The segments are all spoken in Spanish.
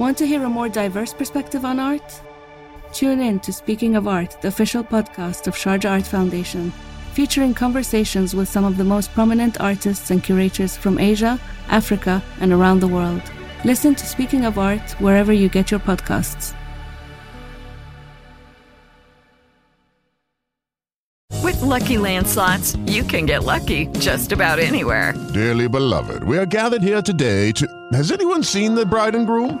Want to hear a more diverse perspective on art? Tune in to Speaking of Art, the official podcast of Sharjah Art Foundation, featuring conversations with some of the most prominent artists and curators from Asia, Africa, and around the world. Listen to Speaking of Art wherever you get your podcasts. With Lucky Land slots, you can get lucky just about anywhere. Dearly beloved, we are gathered here today to. Has anyone seen the bride and groom?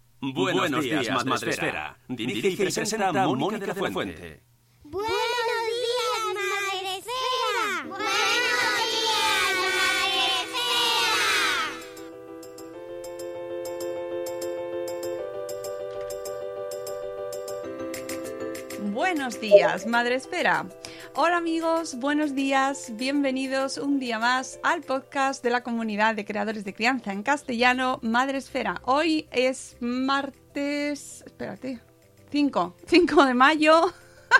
Buenos días, Madresfera. Dirige y presenta Mónica de la Fuente. Buenos días, Madre Esfera. Buenos días, Madre Esfera. Buenos días, Madre Espera. Hola amigos, buenos días, bienvenidos un día más al podcast de la comunidad de creadores de crianza en castellano, Madre Esfera. Hoy es martes, espérate, 5, 5 de mayo.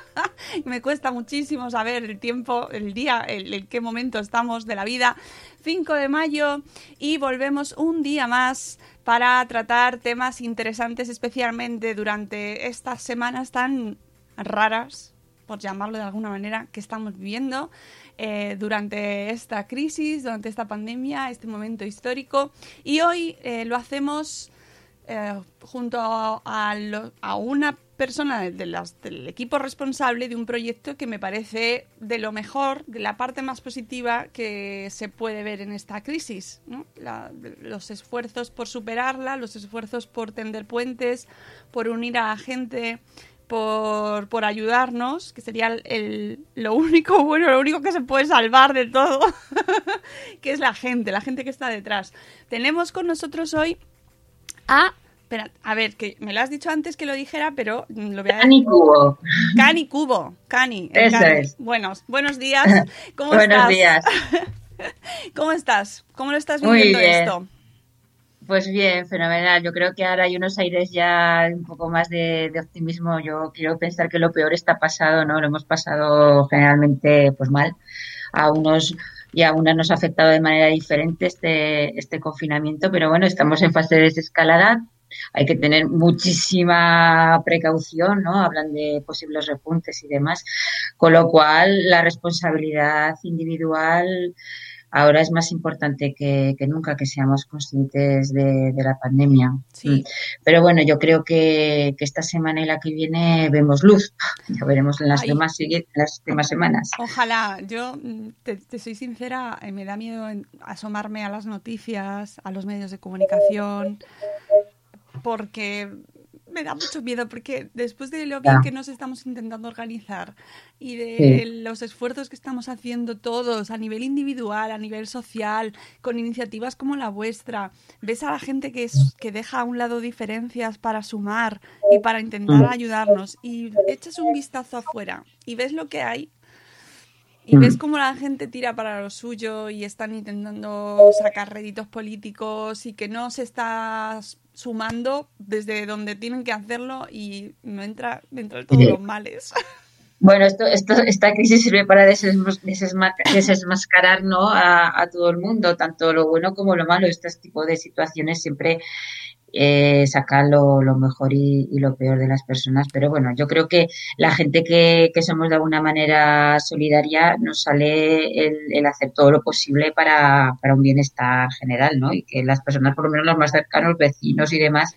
Me cuesta muchísimo saber el tiempo, el día, el, qué momento estamos de la vida. 5 de mayo y volvemos un día más para tratar temas interesantes, especialmente durante estas semanas tan raras, por llamarlo de alguna manera, que estamos viviendo eh, durante esta crisis, durante esta pandemia, este momento histórico. Y hoy eh, lo hacemos eh, junto a, a lo- a una persona de las- del equipo responsable de un proyecto que me parece de lo mejor, de la parte más positiva que se puede ver en esta crisis. ¿no? La- los esfuerzos por superarla, los esfuerzos por tender puentes, por unir a la gente, por, por ayudarnos, que sería el- el- lo único bueno, lo único que se puede salvar de todo, que es la gente, la gente que está detrás. Tenemos con nosotros hoy a... Espera, a ver, que me lo has dicho antes que lo dijera, pero mm, lo voy a Cani Cubo. Cani Cubo, Cani. Eso Cani. es. Buenos, buenos días. ¿Cómo Buenos estás? días. ¿Cómo estás? ¿Cómo lo estás Muy viviendo bien. esto? Pues bien, fenomenal. Yo creo que ahora hay unos aires ya un poco más de, optimismo. Yo quiero pensar que lo peor está pasado, ¿no? Lo hemos pasado generalmente pues mal. A unos y a unas nos ha afectado de manera diferente este, este confinamiento, pero bueno, estamos en fase de desescalada. Hay que tener muchísima precaución, ¿no? Hablan de posibles repuntes y demás. Con lo cual, la responsabilidad individual ahora es más importante que, que nunca que seamos conscientes de, de la pandemia. Sí. Mm. Pero bueno, yo creo que, que esta semana y la que viene vemos luz. Ya veremos en las Ay. demás, las demás semanas. Ojalá, yo mm, te, te soy sincera, eh, me da miedo asomarme a las noticias, a los medios de comunicación, porque me da mucho miedo, porque después de lo bien que nos estamos intentando organizar y de Sí. los esfuerzos que estamos haciendo todos a nivel individual, a nivel social, con iniciativas como la vuestra, ves a la gente que, es, que deja a un lado diferencias para sumar y para intentar Mm. ayudarnos y echas un vistazo afuera y ves lo que hay y ves Mm. cómo la gente tira para lo suyo y están intentando sacar réditos políticos y que no se está sumando desde donde tienen que hacerlo y no entra dentro de todos Sí. los males. Bueno, esto, esto, esta crisis sirve para desesmascarar ¿no? a, a todo el mundo, tanto lo bueno como lo malo. Este tipo de situaciones siempre eh, sacan lo, lo mejor y, y lo peor de las personas. Pero bueno, yo creo que la gente que, que somos de alguna manera solidaria nos sale el, el hacer todo lo posible para, para un bienestar general, ¿no? Y que las personas, por lo menos los más cercanos, vecinos y demás,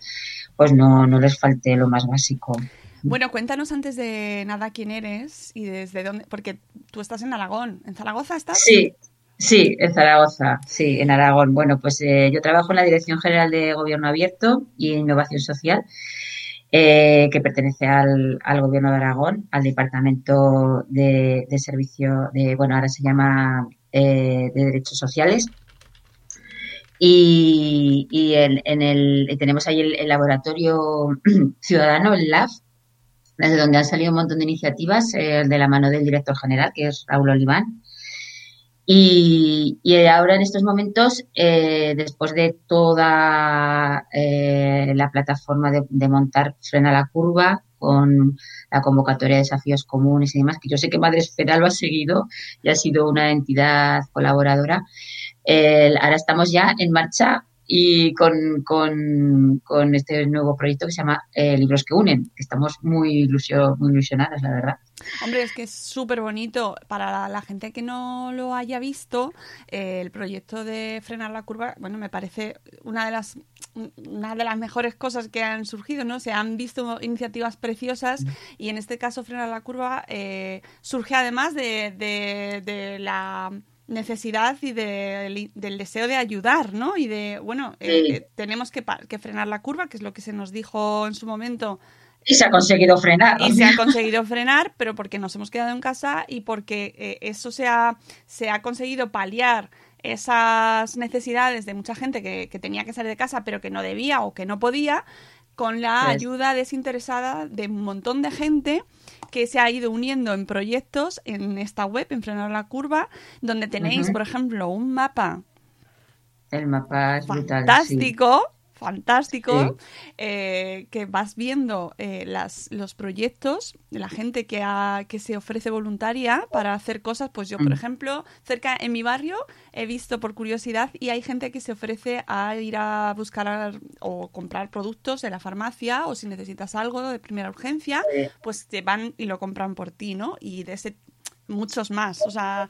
pues no, no les falte lo más básico. Bueno, cuéntanos antes de nada quién eres y desde dónde, porque tú estás en Aragón. ¿En Zaragoza estás? Sí, sí, en Zaragoza, sí, en Aragón. Bueno, pues eh, yo trabajo en la Dirección General de Gobierno Abierto y Innovación Social, eh, que pertenece al, Gobierno de Aragón, al Departamento de, Servicio de, bueno, ahora se llama eh, de Derechos Sociales. Y, y en, en el, tenemos ahí el, el laboratorio ciudadano, el LAB, desde donde han salido un montón de iniciativas eh, de la mano del director general, que es Raúl Oliván. Y, ahora en estos momentos, eh, después de toda eh, la plataforma de, montar Frena la Curva, con la convocatoria de desafíos comunes y demás, que yo sé que Madres Espera lo ha seguido y ha sido una entidad colaboradora, eh, ahora estamos ya en marcha y con, con, con, este nuevo proyecto que se llama eh, Libros que Unen, que estamos muy, ilusio, muy ilusionadas, la verdad. Hombre, es que es súper bonito. Para la, la, gente que no lo haya visto, eh, el proyecto de frenar la curva, bueno, me parece una de las una de las mejores cosas que han surgido, ¿no? Se han visto iniciativas preciosas y en este caso frenar la curva eh, surge además de, de, de la necesidad y de, del deseo de ayudar, ¿no? Y de, bueno, eh, sí. tenemos que, que, frenar la curva, que es lo que se nos dijo en su momento. Y se ha conseguido frenar. Y se ha conseguido frenar, pero porque nos hemos quedado en casa y porque eh, eso se ha, se ha conseguido paliar esas necesidades de mucha gente que, que, tenía que salir de casa pero que no debía o que no podía, con la ayuda desinteresada de un montón de gente que se ha ido uniendo en proyectos en esta web, en Frenar la Curva, donde tenéis, uh -huh. por ejemplo, un mapa. El mapa es fantástico. Brutal, fantástico sí. eh, que vas viendo eh, las, los proyectos de la gente que, ha, que se ofrece voluntaria para hacer cosas pues yo por mm. ejemplo cerca en mi barrio he visto por curiosidad y hay gente que se ofrece a ir a buscar o comprar productos de la farmacia o si necesitas algo de primera urgencia pues te van y lo compran por ti no y de ese muchos más. O sea,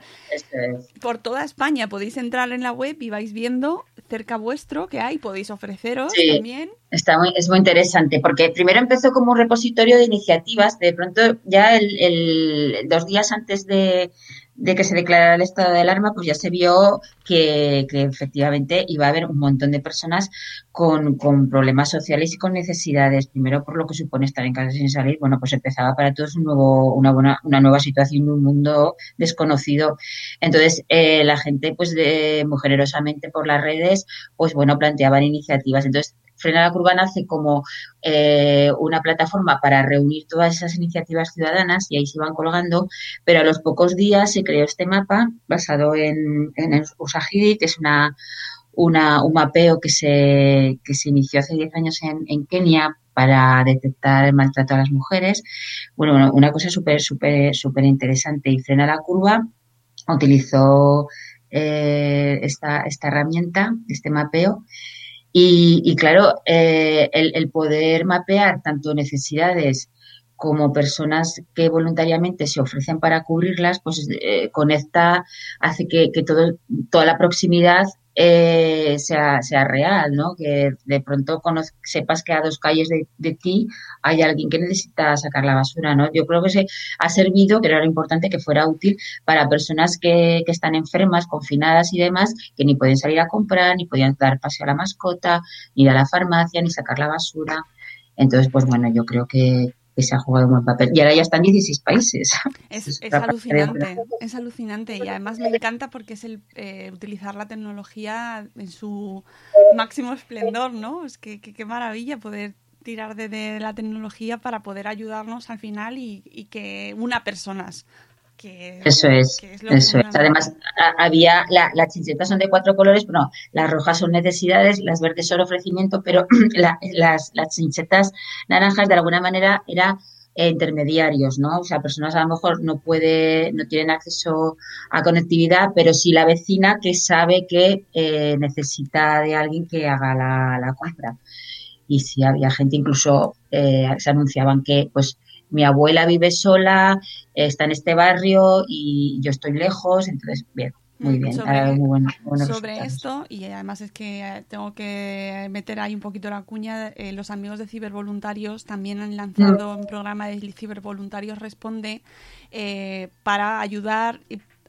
por toda España podéis entrar en la web y vais viendo cerca vuestro que hay, podéis ofreceros sí, también. Está muy, es muy interesante porque primero empezó como un repositorio de iniciativas, de pronto ya el, el dos días antes de, de que se declarara el estado de alarma, pues ya se vio que, que efectivamente iba a haber un montón de personas con, con, problemas sociales y con necesidades. Primero, por lo que supone estar en casa sin salir, bueno, pues empezaba para todos un nuevo, una, buena, una nueva situación, un mundo desconocido. Entonces, eh, la gente, pues, muy generosamente por las redes, pues, bueno, planteaban iniciativas. Entonces, Frena la Curva nace como eh, una plataforma para reunir todas esas iniciativas ciudadanas y ahí se iban colgando, pero a los pocos días se creó este mapa basado en, en Usagidi, que es una, un mapeo que se, que se inició hace 10 años en, en Kenia para detectar el maltrato a las mujeres. Bueno, una cosa súper, súper, súper interesante. Y Frena la Curva utilizó eh, esta, esta herramienta, este mapeo, y, y claro, eh, el, poder mapear tanto necesidades como personas que voluntariamente se ofrecen para cubrirlas, pues eh, conecta, hace que, que todo, toda la proximidad eh, sea, sea real, ¿no? Que de pronto sepas que a dos calles de, de, ti hay alguien que necesita sacar la basura, ¿no? Yo creo que se ha servido, que era lo importante, que fuera útil para personas que, que están enfermas, confinadas y demás, que ni pueden salir a comprar, ni podían dar paseo a la mascota, ni ir a la farmacia, ni sacar la basura. Entonces, pues bueno, yo creo que, que se ha jugado un buen papel. Y ahora ya están 16 países. Es, es, es alucinante, es alucinante. Y además me encanta porque es el eh, utilizar la tecnología en su máximo esplendor, ¿no? Es que qué maravilla poder tirar de, de, la tecnología para poder ayudarnos al final y, y que una personas que, eso es, que es eso es. Además, a, había la, las chinchetas son de cuatro colores, pero no, las rojas son necesidades, las verdes son ofrecimiento, pero la, las, las chinchetas naranjas de alguna manera era eh, intermediarios, ¿no? O sea, personas a lo mejor no puede, no tienen acceso a conectividad, pero sí la vecina que sabe que eh, necesita de alguien que haga la, la compra. Y si sí, había gente incluso eh, se anunciaban que pues mi abuela vive sola, está en este barrio y yo estoy lejos, entonces, bien. Muy bien, sobre, muy bueno, sobre esto, y además es que tengo que meter ahí un poquito la cuña, eh, los amigos de cibervoluntarios también han lanzado mm. un programa de cibervoluntarios Responde eh, para ayudar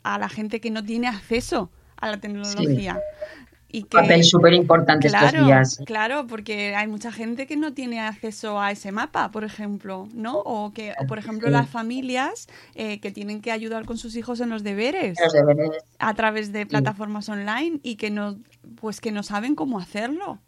a la gente que no tiene acceso a la tecnología. Sí y que... Papel súper importante claro, estos días. Claro, porque hay mucha gente que no tiene acceso a ese mapa, por ejemplo, ¿no? O que, o por ejemplo, Sí. las familias eh, que tienen que ayudar con sus hijos en los deberes Los deberes. a través de plataformas online y que no, pues que no saben cómo hacerlo.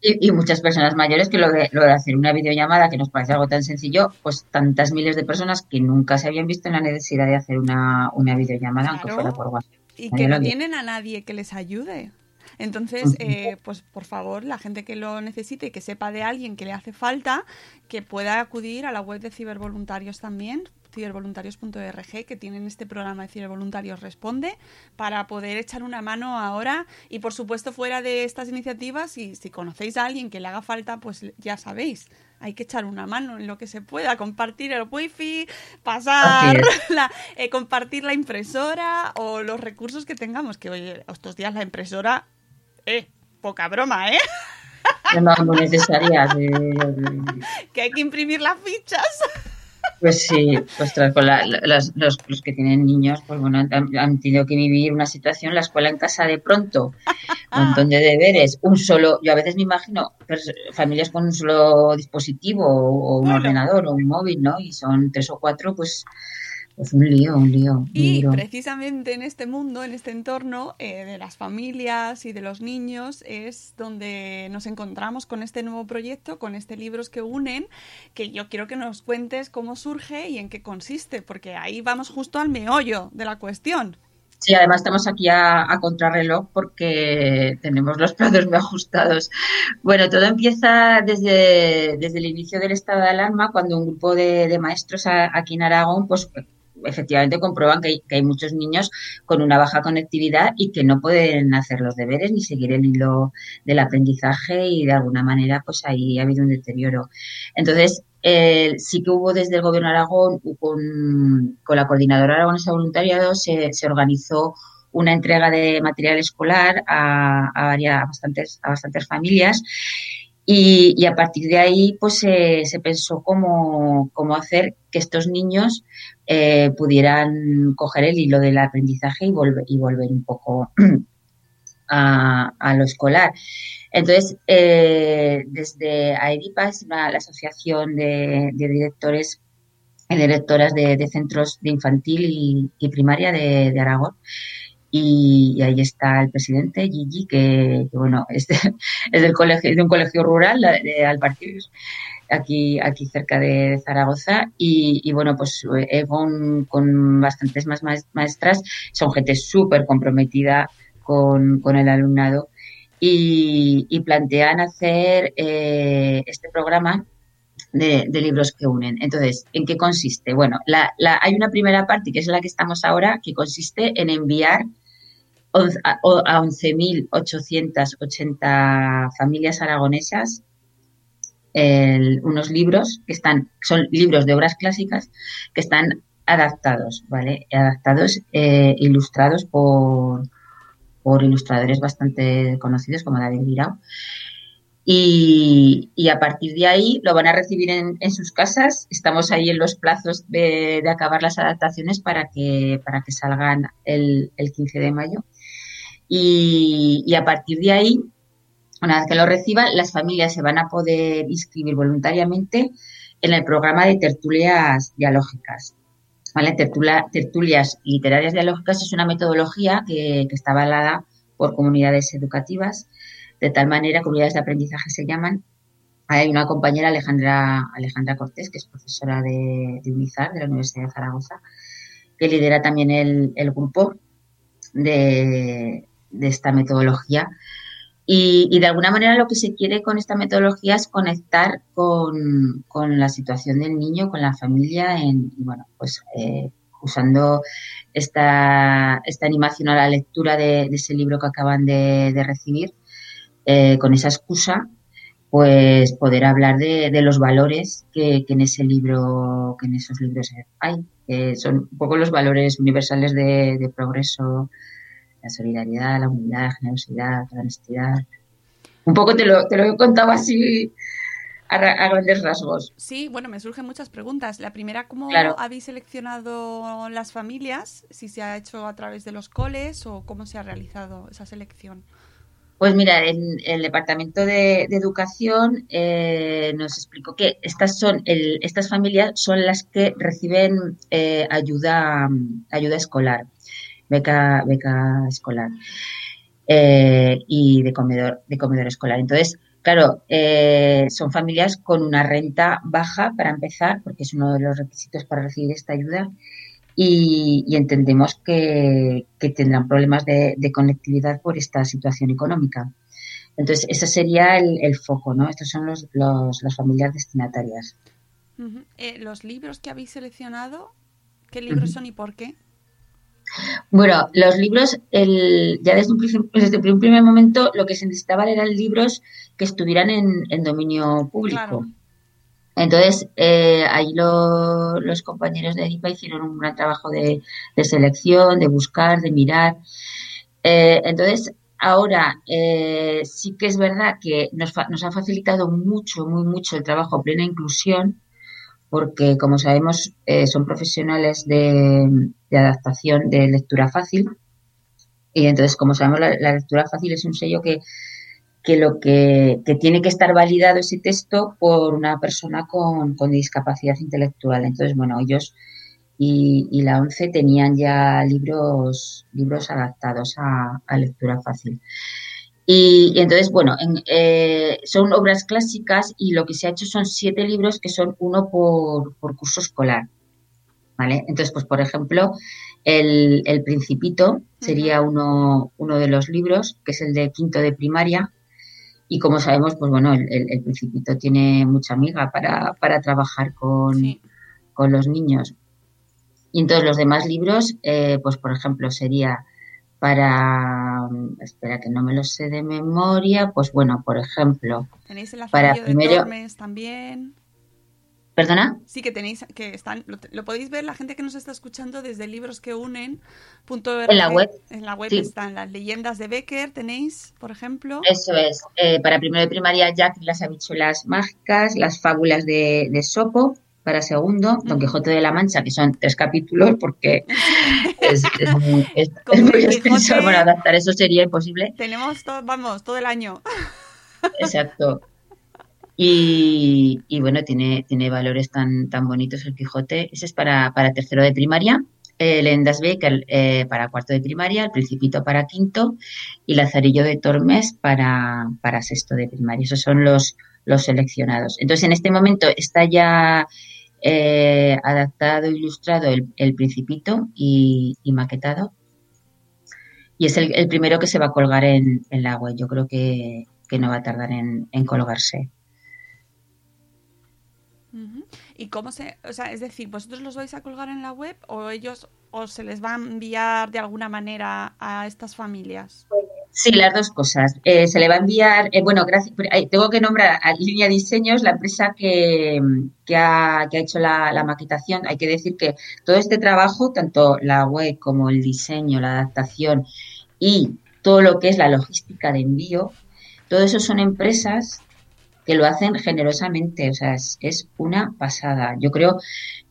Y, y muchas personas mayores que lo de, lo de hacer una videollamada, que nos parece algo tan sencillo, pues tantas miles de personas que nunca se habían visto en la necesidad de hacer una, una videollamada, aunque fuera por WhatsApp. y que no tienen a nadie que les ayude. Entonces, eh, pues por favor, la gente que lo necesite y que sepa de alguien que le hace falta, que pueda acudir a la web de cibervoluntarios también, cibervoluntarios.org, que tienen este programa de Cibervoluntarios Responde, para poder echar una mano ahora. Y por supuesto, fuera de estas iniciativas, y si conocéis a alguien que le haga falta, pues ya sabéis. Hay que echar una mano en lo que se pueda, compartir el wifi, pasar, la, eh, compartir la impresora o los recursos que tengamos. Que oye, estos días la impresora, eh, poca broma, ¿eh? No, necesarias. eh, Que hay que imprimir las fichas. Pues sí, pues tras- con la- las- los, los que tienen niños, pues bueno, han, han tenido que vivir una situación, la escuela en casa de pronto, un montón de deberes, un solo, yo a veces me imagino familias con un solo dispositivo o, o un Bueno. ordenador o un móvil, ¿no? Y son tres o cuatro, pues, pues un lío, un lío. un Y lío. precisamente en este mundo, en este entorno eh, de las familias y de los niños, es donde nos encontramos con este nuevo proyecto, con este Libros que Unen, que yo quiero que nos cuentes cómo surge y en qué consiste, porque ahí vamos justo al meollo de la cuestión. Sí, además estamos aquí a, a contrarreloj porque tenemos los plazos muy ajustados. Bueno, todo empieza desde, desde el inicio del estado de alarma, cuando un grupo de, de maestros a- aquí en Aragón, pues efectivamente comprueban que hay, que hay muchos niños con una baja conectividad y que no pueden hacer los deberes ni seguir el hilo del aprendizaje y de alguna manera pues ahí ha habido un deterioro. Entonces, eh, sí que hubo desde el Gobierno de Aragón, con, con la Coordinadora Aragonesa de Voluntariado, se, se organizó una entrega de material escolar a, a, varias, bastantes, a bastantes familias y, a partir de ahí pues se, pensó cómo, hacer que estos niños eh, pudieran coger el hilo del aprendizaje y volver, y volver un poco a, lo escolar. Entonces, eh, desde AEDIPA, es la Asociación de, Directores y Directoras de, Centros de Infantil y, Primaria de Aragón, y, ahí está el presidente Gigi que, bueno es, de, es, del colegio de un colegio rural de, de aquí aquí cerca de Zaragoza y, bueno pues eh, con, con, bastantes más maestras son gente súper comprometida con, con, el alumnado y, y plantean hacer eh, este programa de, de, libros que unen. Entonces, ¿en qué consiste? Bueno, la, la, hay una primera parte, que es la que estamos ahora, que consiste en enviar a 11.880 familias aragonesas unos libros que están, son libros de obras clásicas que están adaptados, ¿vale? Adaptados, eh, ilustrados por, por ilustradores bastante conocidos como David Virao. Y, y, a partir de ahí lo van a recibir en, en sus casas. Estamos ahí en los plazos de, de, acabar las adaptaciones para que, para que salgan el, el 15 de mayo. Y, a partir de ahí, una vez que lo reciban, las familias se van a poder inscribir voluntariamente en el programa de tertulias dialógicas. ¿Vale? Tertulia, tertulias literarias dialógicas es una metodología que, está avalada por comunidades educativas de tal manera, comunidades de aprendizaje se llaman. Hay una compañera, Alejandra, Cortés, que es profesora de, de UNIZAR, de la Universidad de Zaragoza, que lidera también el grupo de, de, esta metodología. Y, de alguna manera lo que se quiere con esta metodología es conectar con, con la situación del niño, con la familia, en, bueno, pues eh, usando esta, esta animación a la lectura de, ese libro que acaban de, recibir eh, con esa excusa, pues poder hablar de, los valores que, en ese libro, que en esos libros hay, que son un poco los valores universales de progreso, la solidaridad, la humildad, la generosidad, la honestidad. Un poco te lo, te lo he contado así a, a, grandes rasgos. Sí, bueno, me surgen muchas preguntas. La primera, ¿cómo claro. habéis seleccionado las familias? Si se ha hecho a través de los coles o cómo se ha realizado esa selección. Pues mira, en el Departamento de, Educación eh, nos explicó que estas son el, estas familias son las que reciben eh, ayuda ayuda escolar, beca beca escolar eh, y de comedor de comedor escolar. Entonces, claro, son familias con una renta baja para empezar, porque es uno de los requisitos para recibir esta ayuda y, entendemos que, tendrán problemas de, conectividad por esta situación económica. Entonces, ese sería el, foco, ¿no? Estos son los, las familias destinatarias. Eh, ¿Los libros que habéis seleccionado, qué libros son y por qué? Bueno, los libros, el, ya desde un, desde un primer momento, lo que se necesitaba eran libros que estuvieran en, dominio público. Entonces, eh, ahí los compañeros de EDIPA hicieron un gran trabajo de, selección, de buscar, de mirar. Eh, entonces, ahora eh, sí que es verdad que nos, nos, ha facilitado mucho, muy mucho el trabajo plena inclusión, porque como sabemos son profesionales de, adaptación de lectura fácil. Y entonces, como sabemos, la lectura fácil es un sello que que lo que, tiene que estar validado ese texto por una persona con, discapacidad intelectual. Entonces, bueno, ellos y, la ONCE tenían ya libros, libros adaptados a, lectura fácil. Y, entonces, bueno, eh, son obras clásicas y lo que se ha hecho son siete libros que son uno por, curso escolar. ¿Vale? Entonces, pues por ejemplo, el, Principito sería uno, uno de los libros, que es el de quinto de primaria, y como sabemos, pues bueno, el, el, Principito tiene mucha amiga para, para trabajar con, con, los niños. Y entonces los demás libros, eh, pues por ejemplo, sería para, espera que no me lo sé de memoria, pues bueno, por ejemplo, Tenéis el para primero, de también. ¿Perdona? Sí, que tenéis, que están, lo, podéis ver la gente que nos está escuchando desde libros que unen. en la web. En la web están las leyendas de Becker, tenéis, por ejemplo. Eso es. Eh, para primero de primaria, Jack y las habichuelas mágicas, las fábulas de, Sopo. Para segundo, Don Quijote de la Mancha, que son tres capítulos, porque es, muy, extenso. Bueno, adaptar eso sería imposible. Tenemos, vamos, todo el año. Exacto. Y, bueno, tiene, tiene valores tan, tan bonitos el Quijote. Ese es para, para tercero de primaria. El Endas Becker eh, para cuarto de primaria, el Principito para quinto y Lazarillo de Tormes para, para sexto de primaria. Esos son los, los seleccionados. Entonces, en este momento está ya eh, adaptado, ilustrado el, Principito y, maquetado. Y es el, primero que se va a colgar en, en la web. Yo creo que, no va a tardar en, en colgarse. ¿Y cómo se, o sea, es decir, vosotros los vais a colgar en la web o ellos o se les va a enviar de alguna manera a estas familias? Sí, las dos cosas. Eh, se le va a enviar, eh, bueno, gracias, tengo que nombrar a Línea Diseños, la empresa que, que, ha, que ha, hecho la, la, maquetación. Hay que decir que todo este trabajo, tanto la web como el diseño, la adaptación y todo lo que es la logística de envío, todo eso son empresas que lo hacen generosamente, o sea, es, una pasada. Yo creo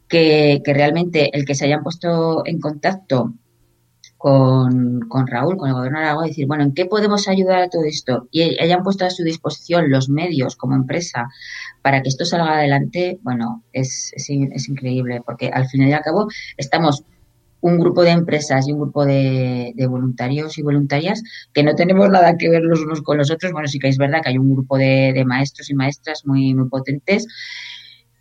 que, realmente el que se hayan puesto en contacto con, Raúl, con el gobierno de Aragón, decir, bueno, ¿en qué podemos ayudar a todo esto? Y hayan puesto a su disposición los medios como empresa para que esto salga adelante, bueno, es, es, es increíble, porque al fin y al cabo estamos un grupo de empresas y un grupo de, voluntarios y voluntarias que no tenemos nada que ver los unos con los otros. Bueno, sí que es verdad que hay un grupo de, maestros y maestras muy, muy potentes,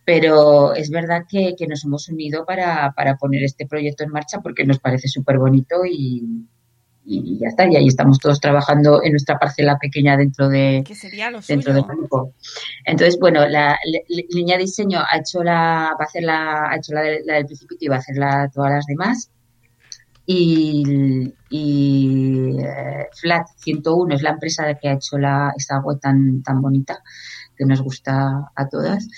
pero es verdad que, nos hemos unido para, para, poner este proyecto en marcha porque nos parece súper bonito y, y ya está, y ahí estamos todos trabajando en nuestra parcela pequeña dentro de dentro del grupo. Entonces, bueno, la, línea de diseño ha hecho la, va a hacer la, ha hecho la, del principio y va a hacer la, todas las demás. Y, y eh, Flat 101 es la empresa que ha hecho la, esta web tan, tan bonita que nos gusta a todas.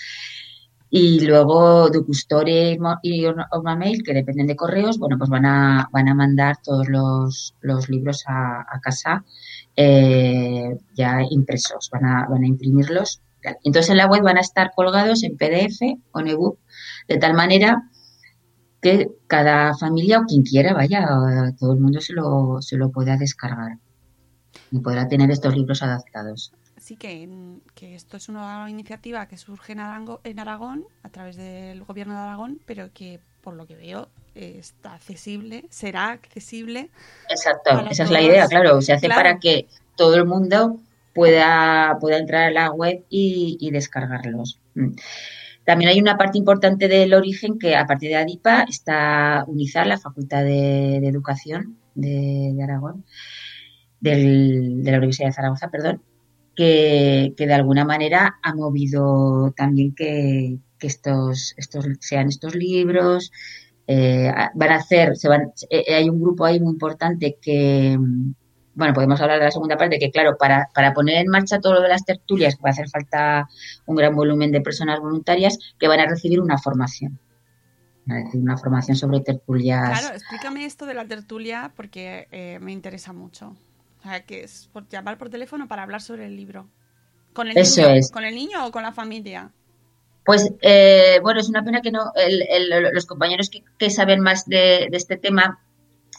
Y luego Ducustore y Mail, que dependen de correos, bueno, pues van a, van a mandar todos los, los libros a, casa eh, ya impresos, van a, van a imprimirlos. Entonces en la web van a estar colgados en PDF o en ebook, de tal manera que cada familia o quien quiera, vaya, todo el mundo se lo, se lo pueda descargar. y podrá tener estos libros adaptados. Así que, que esto es una iniciativa que surge en, Arango, en Aragón a través del gobierno de Aragón, pero que por lo que veo está accesible, será accesible. Exacto, esa es la idea, claro, se hace para que todo el mundo pueda, pueda entrar a la web y, descargarlos. Mm. También hay una parte importante del origen que a partir de ADIPA está UNIZAR, la Facultad de, Educación de, Aragón, de la Universidad de Zaragoza, perdón, que, de alguna manera ha movido también que, estos, estos sean estos libros. Eh, van a hacer, se van, eh, hay un grupo ahí muy importante que, bueno, podemos hablar de la segunda parte, que claro, para, para poner en marcha todo lo de las tertulias, va a hacer falta un gran volumen de personas voluntarias que van a recibir una formación. Una formación sobre tertulias. Claro, explícame esto de la tertulia porque eh, me interesa mucho. Que es por llamar por teléfono para hablar sobre el libro. ¿Con el Eso niño, es. ¿Con el niño o con la familia? Pues eh, bueno, es una pena que no los compañeros que, saben más de, este tema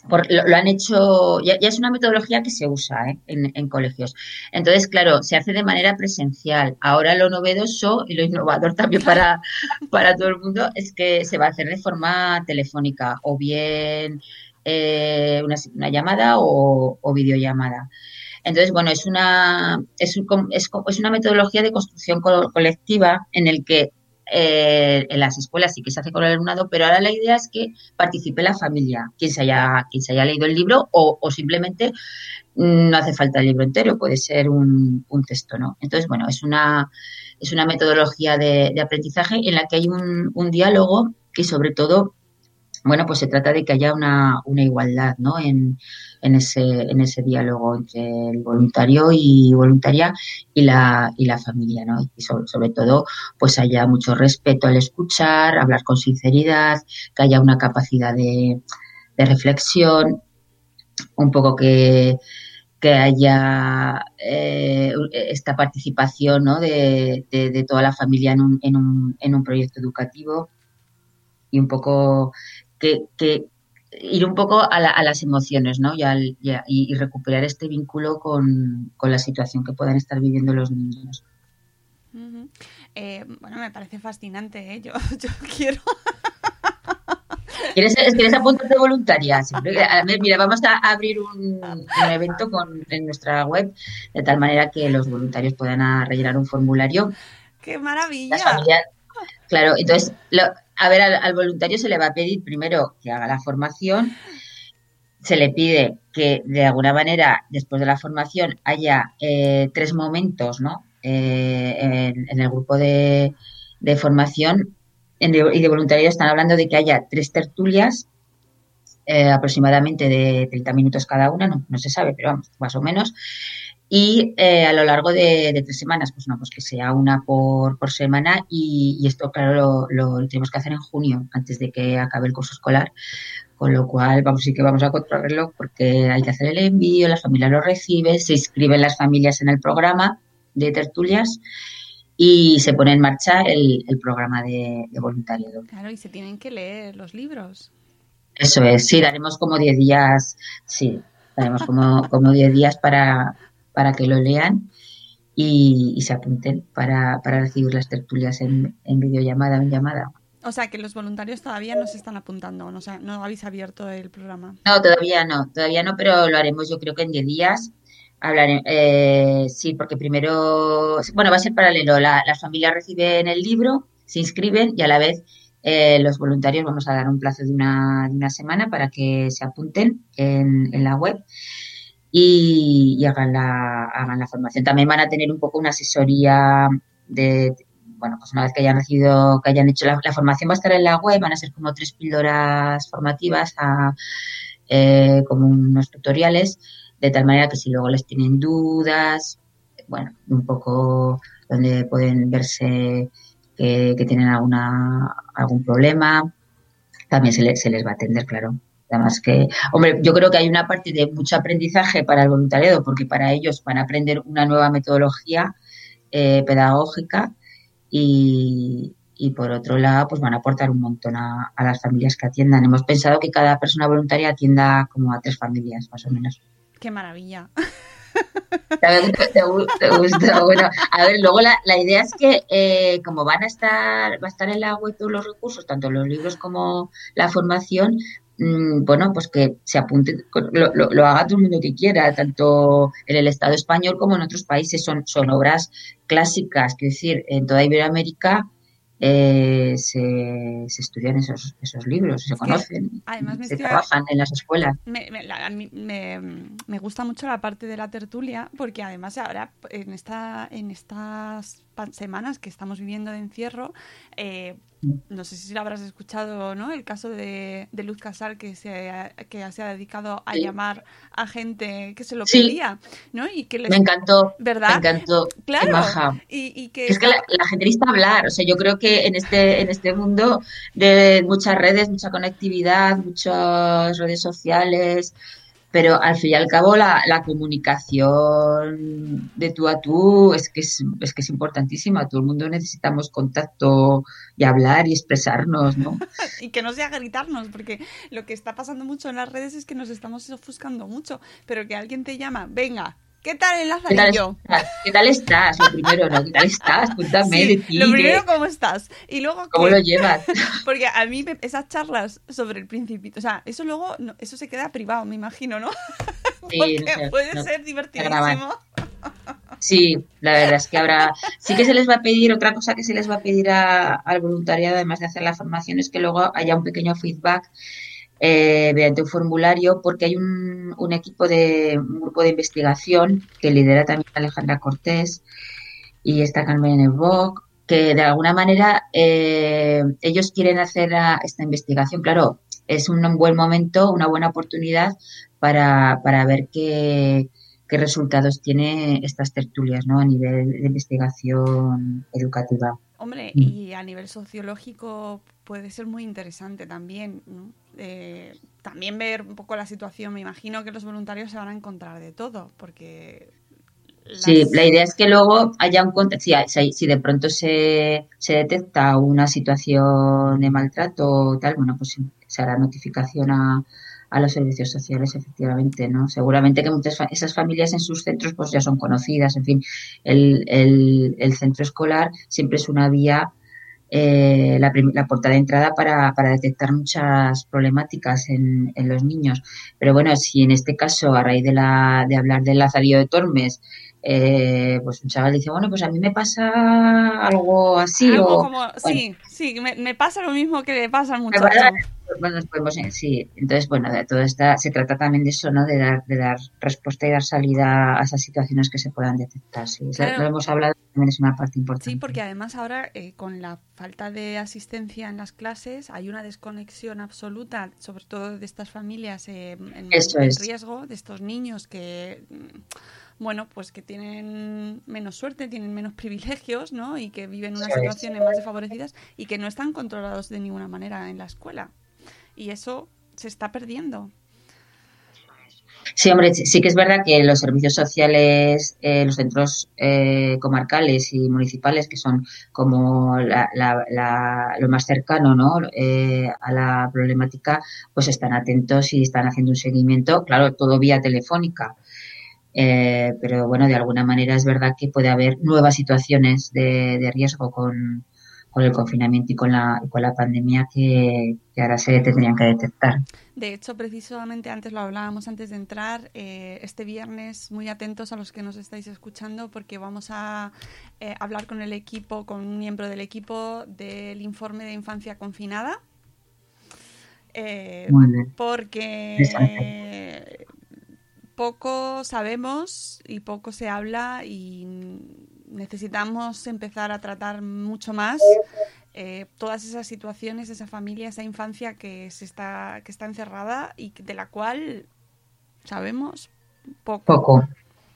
lo, han hecho, ya, es una metodología que se usa ¿eh? en, colegios. Entonces, claro, se hace de manera presencial. Ahora lo novedoso y lo innovador también para, para todo el mundo es que se va a hacer de forma telefónica o bien eh, una, llamada o, videollamada. Entonces, bueno, es una, es, es una metodología de construcción colectiva en el que eh, en las escuelas sí que se hace con el alumnado, pero ahora la idea es que participe la familia, quien se haya, quien se haya leído el libro o, simplemente no hace falta el libro entero, puede ser un, texto, ¿no? Entonces, bueno, es una, es una metodología de, aprendizaje en la que hay un, un diálogo que sobre todo bueno, pues se trata de que haya una, una igualdad ¿no? en, en, ese, en ese diálogo entre el voluntario y voluntaria y la, y la familia, ¿no? Y sobre, todo, pues haya mucho respeto al escuchar, hablar con sinceridad, que haya una capacidad de, de reflexión, un poco que, que haya eh, esta participación ¿no? de, de, toda la familia en un, en, un, en un proyecto educativo y un poco que, ir un poco a, las emociones, ¿no? Y, recuperar este vínculo con, la situación que puedan estar viviendo los niños. Eh, bueno, me parece fascinante, ¿eh? Yo, quiero... ¿Quieres, ¿Quieres apuntarte voluntaria? mira, vamos a abrir un, evento con, en nuestra web de tal manera que los voluntarios puedan rellenar un formulario. ¡Qué maravilla! Claro, entonces lo, a ver, al, voluntario se le va a pedir primero que haga la formación, se le pide que de alguna manera después de la formación haya eh, tres momentos, ¿no? Eh, en, el grupo de, formación y de voluntariado están hablando de que haya tres tertulias eh, aproximadamente de 30 minutos cada una, no, no, se sabe, pero vamos, más o menos, y eh, a lo largo de, tres semanas, pues no, pues que sea una por, por semana y, esto, claro, lo, tenemos que hacer en junio, antes de que acabe el curso escolar, con lo cual vamos sí que vamos a controlarlo porque hay que hacer el envío, la familia lo recibe, se inscriben las familias en el programa de tertulias y se pone en marcha el, programa de, de, voluntariado. Claro, y se tienen que leer los libros. Eso es, sí, daremos como 10 días, sí, daremos como, como 10 días para, para que lo lean y, se apunten para, recibir las tertulias en, en videollamada o en llamada. O sea, que los voluntarios todavía no se están apuntando, no, no habéis abierto el programa. No, todavía no, todavía no, pero lo haremos yo creo que en 10 días. Hablaré, eh, sí, porque primero, bueno, va a ser paralelo. las familias reciben el libro, se inscriben y a la vez eh, los voluntarios vamos a dar un plazo de una, de una semana para que se apunten en, en la web y, hagan, la, hagan la formación. También van a tener un poco una asesoría de, bueno, pues una vez que hayan recibido, que hayan hecho la, formación va a estar en la web, van a ser como tres píldoras formativas, a, eh, como unos tutoriales, de tal manera que si luego les tienen dudas, bueno, un poco donde pueden verse que, tienen alguna, algún problema, también se, se les va a atender, claro. Además que, hombre, yo creo que hay una parte de mucho aprendizaje para el voluntariado, porque para ellos van a aprender una nueva metodología eh, pedagógica y, por otro lado, pues van a aportar un montón a, las familias que atiendan. Hemos pensado que cada persona voluntaria atienda como a tres familias, más o menos. Qué maravilla. Te gusta. Bueno, a ver, luego la, la idea es que eh, como van a estar, va a estar en la web todos los recursos, tanto los libros como la formación, mm, bueno, pues que se apunte, lo, lo- lo haga todo el mundo que quiera, tanto en el Estado español como en otros países. Son, son obras clásicas, quiero decir, en toda Iberoamérica eh, se, se estudian esos, esos libros, se conocen, además se estoy- trabajan en las escuelas. Me, me- la- me- me gusta mucho la parte de la tertulia porque además ahora en esta en estas semanas que estamos viviendo de encierro eh, no sé si lo habrás escuchado no el caso de, de Luz Casal que se ha, que se ha dedicado a Sí. llamar a gente que se lo Sí. pedía no y que les Me encantó, ¿Verdad? me encantó. Qué claro maja. y, y que Es que la, la gente necesita hablar, o sea, yo creo que en este, en este mundo de muchas redes, mucha conectividad, muchas redes sociales, pero al fin y al cabo la, la comunicación de tú a tú es que es, es que es importantísima. Todo el mundo necesitamos contacto y hablar y expresarnos, ¿no? y que no sea gritarnos, porque lo que está pasando mucho en las redes es que nos estamos ofuscando mucho, pero que alguien te llama, venga, ¿qué tal el ¿Qué tal estás? ¿Qué tal estás? Lo primero, ¿no? ¿Qué tal estás? Cuéntame Sí, de ti. lo primero, ¿cómo estás? Y luego, ¿Cómo ¿qué? lo llevas? Porque a mí esas charlas sobre el principito, o sea, eso luego, no- eso se queda privado, me imagino, ¿no? Sí, Porque no puede no- ser divertidísimo. Sí, la verdad es que habrá. Sí que se les va a pedir, otra cosa que se les va a pedir a- al voluntariado, además de hacer la formación, es que luego haya un pequeño feedback eh, mediante un formulario, porque hay un, un equipo de, un grupo de investigación que lidera también Alejandra Cortés y está Carmen Evoc, que de alguna manera eh, ellos quieren hacer a- esta investigación. Claro, es un buen momento, una buena oportunidad para, para ver qué, qué resultados tiene estas tertulias ¿no? a nivel de investigación educativa. Hombre, Mm. y a nivel sociológico puede ser muy interesante también, ¿no? Eh, también ver un poco la situación. Me imagino que los voluntarios se van a encontrar de todo, porque... Sí, la idea es que luego haya un si, si- de pronto se, se detecta una situación de maltrato o tal, bueno, pues se hará notificación a, a los servicios sociales, efectivamente, ¿no? Seguramente que muchas esas familias en sus centros pues ya son conocidas, en fin, el, el, el centro escolar siempre es una vía, eh, la, la puerta de entrada para, para detectar muchas problemáticas en, en los niños. Pero bueno, si en este caso, a raíz de, la, de hablar del Lazarillo de Tormes, eh, pues un chaval dice, bueno, pues a mí me pasa algo así Algo o... como, bueno, sí, sí, me, me pasa lo mismo que le pasa al muchacho. pasa- bueno, podemos, eh, sí, entonces, bueno, de todo esta, se trata también de eso, ¿no? De dar, de dar respuesta y dar salida a esas situaciones que se puedan detectar. Sí, Claro. lo hemos hablado, también es una parte importante. Sí, porque además ahora eh, con la falta de asistencia en las clases hay una desconexión absoluta, sobre todo de estas familias eh, en, Eso en es. riesgo, de estos niños que, mm, bueno, pues que tienen menos suerte, tienen menos privilegios, ¿no? Y que viven unas situaciones más desfavorecidas y que no están controlados de ninguna manera en la escuela. Y eso se está perdiendo. Sí, hombre, sí sí que es verdad que los servicios sociales, eh, los centros eh, comarcales y municipales, que son como la- la- la- lo más cercano ¿no? Eh, a la problemática, pues están atentos y están haciendo un seguimiento, claro, todo vía telefónica. Eh, pero bueno, de alguna manera es verdad que puede haber nuevas situaciones de, de riesgo con, con el confinamiento y con la, y con la pandemia que, que ahora se tendrían que detectar. De hecho, precisamente antes lo hablábamos antes de entrar, eh, este viernes muy atentos a los que nos estáis escuchando porque vamos a eh, hablar con el equipo, con un miembro del equipo del informe de infancia confinada. Eh, porque. Poco sabemos y poco se habla y necesitamos empezar a tratar mucho más eh, todas esas situaciones, esa familia, esa infancia que se está que está encerrada y de la cual sabemos poco. Poco,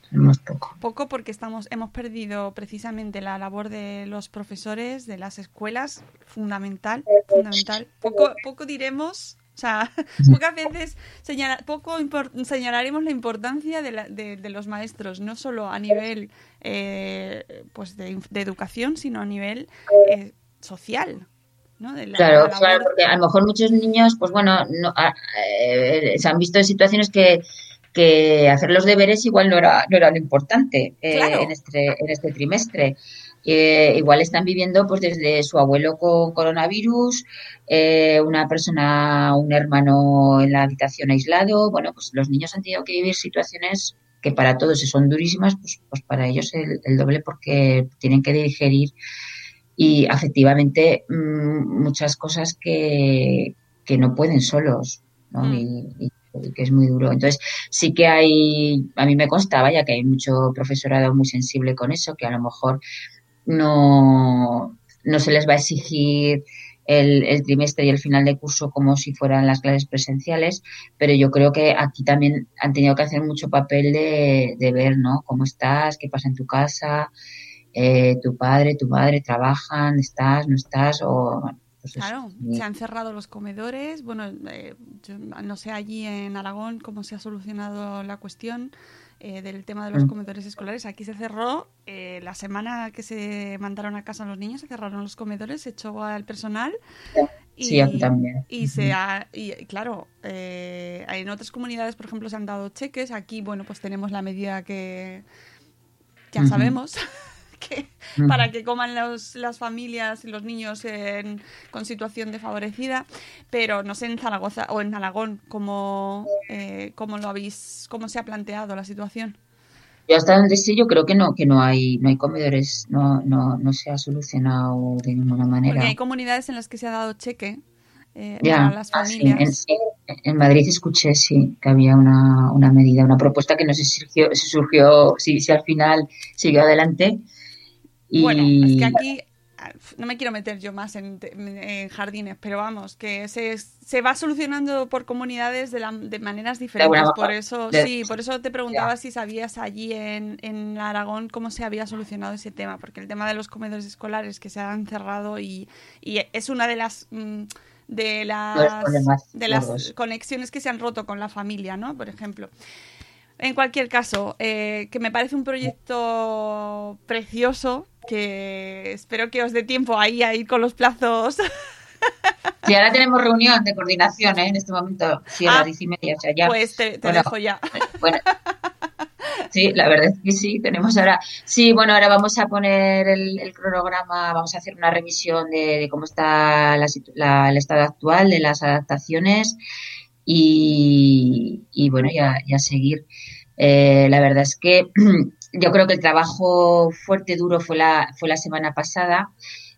sabemos poco. Poco porque estamos hemos perdido precisamente la labor de los profesores de las escuelas fundamental fundamental poco poco diremos o sea pocas veces señala, poco señalaremos la importancia de, la- de- de los maestros no solo a nivel eh, pues de, educación sino a nivel eh, social ¿no? De la- Claro, la claro, porque a lo mejor muchos niños, pues bueno, no, a- eh, se han visto en situaciones que, que hacer los deberes igual no era, no era lo importante eh, en, este, en este trimestre. Eh, igual están viviendo pues desde su abuelo con coronavirus, eh, una persona, un hermano en la habitación aislado. Bueno, pues los niños han tenido que vivir situaciones que para todos son durísimas, pues, pues para ellos el, el doble porque tienen que digerir y afectivamente mm, muchas cosas que, que no pueden solos. ¿no? Mm. Y, y que es muy duro. Entonces, sí que hay, a mí me consta, vaya, que hay mucho profesorado muy sensible con eso, que a lo mejor no, no se les va a exigir el, el, trimestre y el final de curso como si fueran las clases presenciales, pero yo creo que aquí también han tenido que hacer mucho papel de, de ver, ¿no? Cómo estás, qué pasa en tu casa, eh, tu padre, tu madre trabajan, estás, no estás, o bueno, pues Claro, eso. se han cerrado los comedores. Bueno, eh, yo no sé allí en Aragón cómo se ha solucionado la cuestión eh, del tema de los Mm. comedores escolares. Aquí se cerró eh, la semana que se mandaron a casa los niños, se cerraron los comedores, se echó al personal. Y, Sí, aquí también. Y se ha, y claro, eh, en otras comunidades, por ejemplo, se han dado cheques. Aquí, bueno, pues tenemos la medida que ya sabemos. Que para que coman los- las familias y los niños en- con situación desfavorecida, pero no sé en Zaragoza o en Aragón cómo, eh, cómo lo habéis, cómo se ha planteado la situación. Yo hasta donde sé, yo creo que no, que no hay, no hay comedores, no, no, no se ha solucionado de ninguna manera. Porque hay comunidades en las que se ha dado cheque eh, Ya, para las ah, sí, familias. En, en Madrid escuché, sí, que había una, una medida, una propuesta que no sé si surgió, si, surgió, si, si al final siguió adelante. Y Bueno, es que aquí ah, no me quiero meter yo más en, en jardines, pero vamos, que se, se va solucionando por comunidades de, la- de maneras diferentes. por eso, De- sí, por eso te preguntaba si sabías allí en, en Aragón cómo se había solucionado ese tema, porque el tema de los comedores escolares que se han cerrado y, y es una de las mm, de las de las conexiones que se han roto con la familia, ¿no? Por ejemplo. En cualquier caso, eh, que me parece un proyecto precioso, que espero que os dé tiempo ahí a ir con los plazos. Sí, ahora tenemos reunión de coordinación ¿eh? en este momento, sí, a Ah, las diez y media, o sea, ya. Pues te, te Bueno, dejo ya. Bueno, sí, la verdad es que sí, tenemos ahora. Sí, bueno, ahora vamos a poner el, el cronograma, vamos a hacer una revisión de, de cómo está la la- el estado actual, de las adaptaciones y, y bueno, ya, ya seguir. Eh, la verdad es que yo creo que el trabajo fuerte, duro fue la, fue la semana pasada.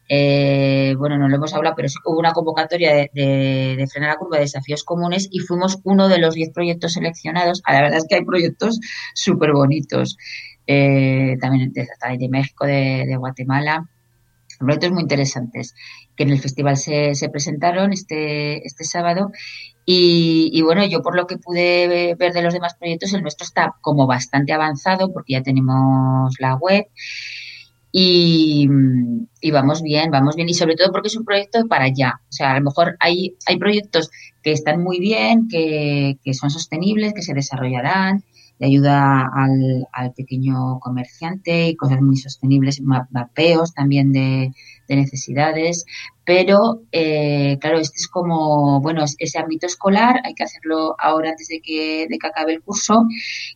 Eh, bueno, no lo hemos hablado, pero sí hubo una convocatoria de, de, de frenar la curva de desafíos comunes y fuimos uno de los 10 proyectos seleccionados. Ah, La verdad es que hay proyectos súper bonitos, eh, también de, México, de, de Guatemala, proyectos muy interesantes que en el festival se, se presentaron este, este sábado. Y, y, bueno, yo por lo que pude ver de los demás proyectos, el nuestro está como bastante avanzado porque ya tenemos la web. Y, y, vamos bien, vamos bien. Y sobre todo porque es un proyecto para allá. O sea, a lo mejor hay, hay proyectos que están muy bien, que, que son sostenibles, que se desarrollarán, de ayuda al, al, pequeño comerciante y cosas muy sostenibles, mapeos también de, de necesidades. Pero, eh, claro, este es como, bueno, ese ámbito escolar, hay que hacerlo ahora antes de que, de que acabe el curso.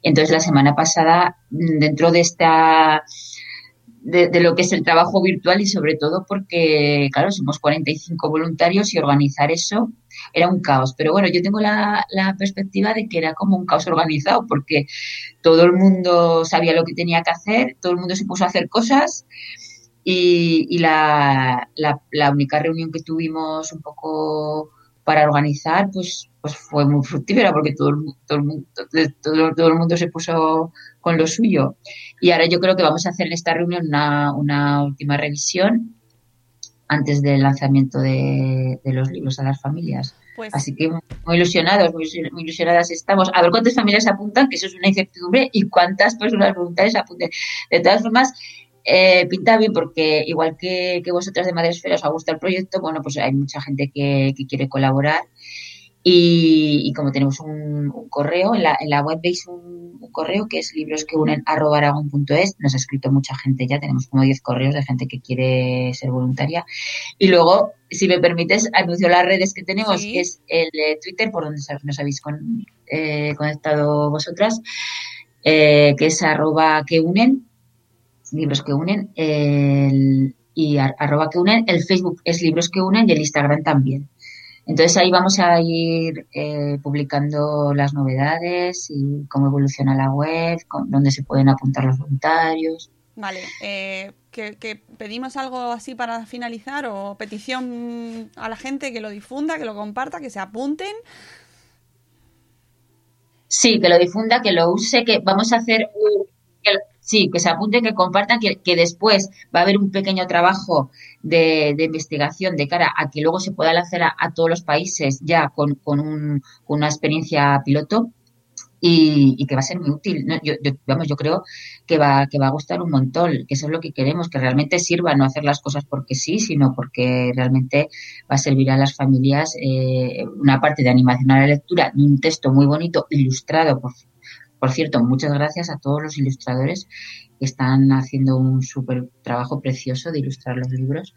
Entonces, la semana pasada, dentro de esta de, de, lo que es el trabajo virtual y sobre todo porque, claro, somos 45 voluntarios y organizar eso era un caos. Pero bueno, yo tengo la, la, perspectiva de que era como un caos organizado porque todo el mundo sabía lo que tenía que hacer, todo el mundo se puso a hacer cosas y, y la, la, única reunión que tuvimos un poco para organizar pues, pues fue muy fructífera porque todo el, todo el, mundo, todo el mundo se puso con lo suyo. Y ahora yo creo que vamos a hacer en esta reunión una, una última revisión antes del lanzamiento de, de, los libros a las familias. Pues, Así que muy ilusionados, muy, muy, ilusionadas estamos. A ver cuántas familias apuntan, que eso es una incertidumbre, y cuántas personas voluntarias apunten. De todas formas, eh, pinta bien porque igual que, que vosotras de Madresfera os ha gustado el proyecto, bueno, pues hay mucha gente que, que quiere colaborar Y, y como tenemos un, un correo, en la, en la web veis un, un correo que es libros que unen arroba.aragon.es. Nos ha escrito mucha gente ya, tenemos como 10 correos de gente que quiere ser voluntaria. Y luego, si me permites, anuncio las redes que tenemos, Sí. que es el de Twitter, por donde nos habéis con- eh, conectado vosotras, eh, que es arroba que unen, libros que unen, el- y ar- arroba que unen, el Facebook es libros que unen y el Instagram también. Entonces ahí vamos a ir eh, publicando las novedades y cómo evoluciona la web, con- dónde se pueden apuntar los voluntarios. Vale, eh, que, que pedimos algo así para finalizar o petición a la gente que lo difunda, que lo comparta, que se apunten. Sí, que lo difunda, que lo use, que vamos a hacer un- que- sí, que se apunte, que compartan, que, que después va a haber un pequeño trabajo de, de investigación de cara a que luego se pueda lanzar a, a todos los países ya con, con, un- con una experiencia piloto y, y que va a ser muy útil. yo- vamos, yo creo que va, que va a gustar un montón, que eso es lo que queremos, que realmente sirva, no hacer las cosas porque sí, sino porque realmente va a servir a las familias eh, una parte de animación a la lectura de un texto muy bonito, ilustrado, por, por cierto, muchas gracias a todos los ilustradores que están haciendo un súper trabajo precioso de ilustrar los libros.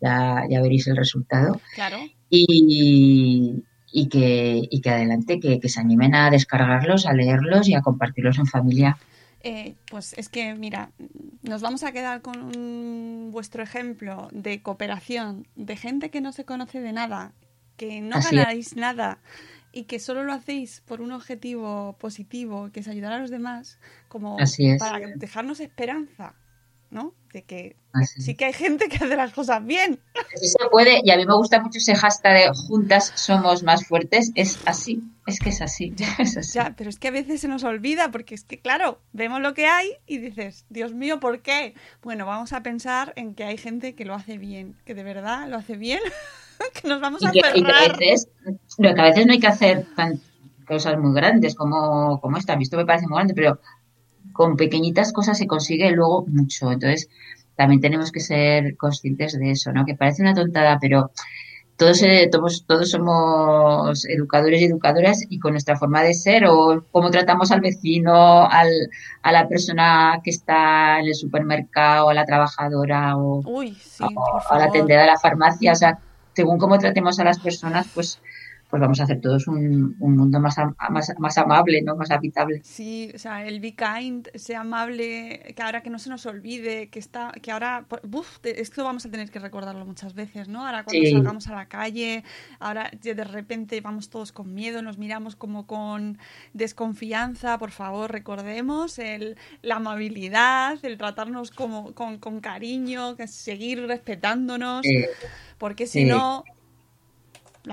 Ya, ya veréis el resultado. Claro. Y, y que, y que adelante, que, que se animen a descargarlos, a leerlos y a compartirlos en familia. Eh, pues es que, mira, nos vamos a quedar con un- vuestro ejemplo de cooperación, de gente que no se conoce de nada, que no Así es. ganáis nada y que solo lo hacéis por un objetivo positivo, que es ayudar a los demás, como Así es. para dejarnos esperanza, ¿no? De que Así sí que hay gente que hace las cosas bien. Sí se puede, y a mí me gusta mucho ese hashtag de juntas somos más fuertes. Es así, es que es así. Es así. Ya, pero es que a veces se nos olvida porque es que, claro, vemos lo que hay y dices, Dios mío, ¿por qué? Bueno, vamos a pensar en que hay gente que lo hace bien, que de verdad lo hace bien, que nos vamos Y a que, y que a veces, no, que a veces no hay que hacer tan, cosas muy grandes como, como esta. A mí esto me parece muy grande, pero con pequeñitas cosas se consigue luego mucho. Entonces, también tenemos que ser conscientes de eso, ¿no? Que parece una tontada, pero todos, eh, todos, todos somos educadores y educadoras y con nuestra forma de ser o cómo tratamos al vecino, al, a la persona que está en el supermercado, a la trabajadora o, Uy, sí, o a la tendera de la farmacia. O sea, según cómo tratemos a las personas, pues, pues vamos a hacer todos un, un mundo más, am- más, más amable, ¿no? Más habitable. Sí, o sea, el be kind, sea amable, que ahora que no se nos olvide, que está, que ahora, uf, esto vamos a tener que recordarlo muchas veces, ¿no? Ahora cuando Sí. salgamos a la calle, ahora de de repente vamos todos con miedo, nos miramos como con desconfianza, por favor, recordemos el, la amabilidad, el tratarnos como, con, con cariño, que seguir respetándonos, Eh, porque si sí. no...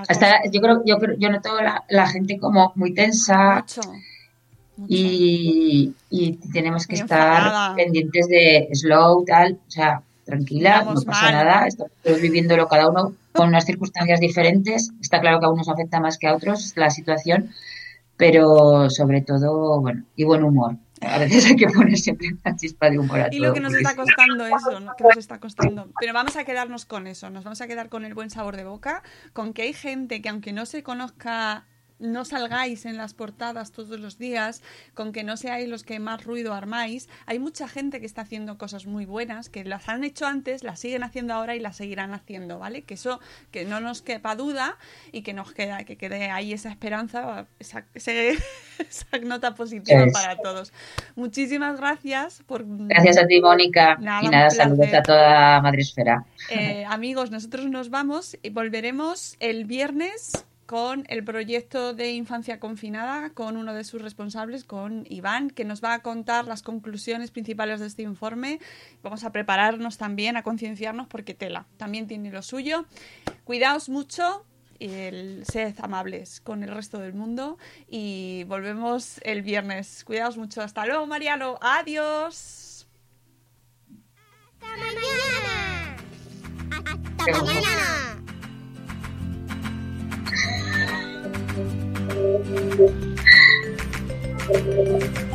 hasta, yo creo, yo creo, yo noto la, la gente como muy tensa mucho, mucho. y, y tenemos que estar enfadada. pendientes de slow, tal, o sea, tranquila, no pasa mal. nada, estamos viviéndolo cada uno con unas circunstancias diferentes. Está claro que a unos afecta más que a otros la situación, pero sobre todo, bueno, y buen humor. A veces hay que poner siempre una chispa de humor a Y todo. lo que nos está costando eso, ¿no? que nos está costando. Pero vamos a quedarnos con eso, nos vamos a quedar con el buen sabor de boca, con que hay gente que aunque no se conozca, no salgáis en las portadas todos los días, con que no seáis los que más ruido armáis, hay mucha gente que está haciendo cosas muy buenas, que las han hecho antes, las siguen haciendo ahora y las seguirán haciendo, ¿vale? Que eso, que no nos quepa duda y que nos queda, que quede ahí esa esperanza, esa, ese- esa nota positiva para todos. Muchísimas gracias por Gracias a ti, Mónica. Nada, y nada, saludos a toda Madresfera. Eh, amigos, nosotros nos vamos y volveremos el viernes con el proyecto de infancia confinada, con uno de sus responsables, con Iván, que nos va a contar las conclusiones principales de este informe. Vamos a prepararnos también, a concienciarnos, porque tela también tiene lo suyo. Cuidaos mucho. Y el, sed amables con el resto del mundo y volvemos el viernes. Cuidaos mucho. Hasta luego, Mariano. Adiós. ¡Hasta mañana! ¡Hasta Qué bueno. mañana!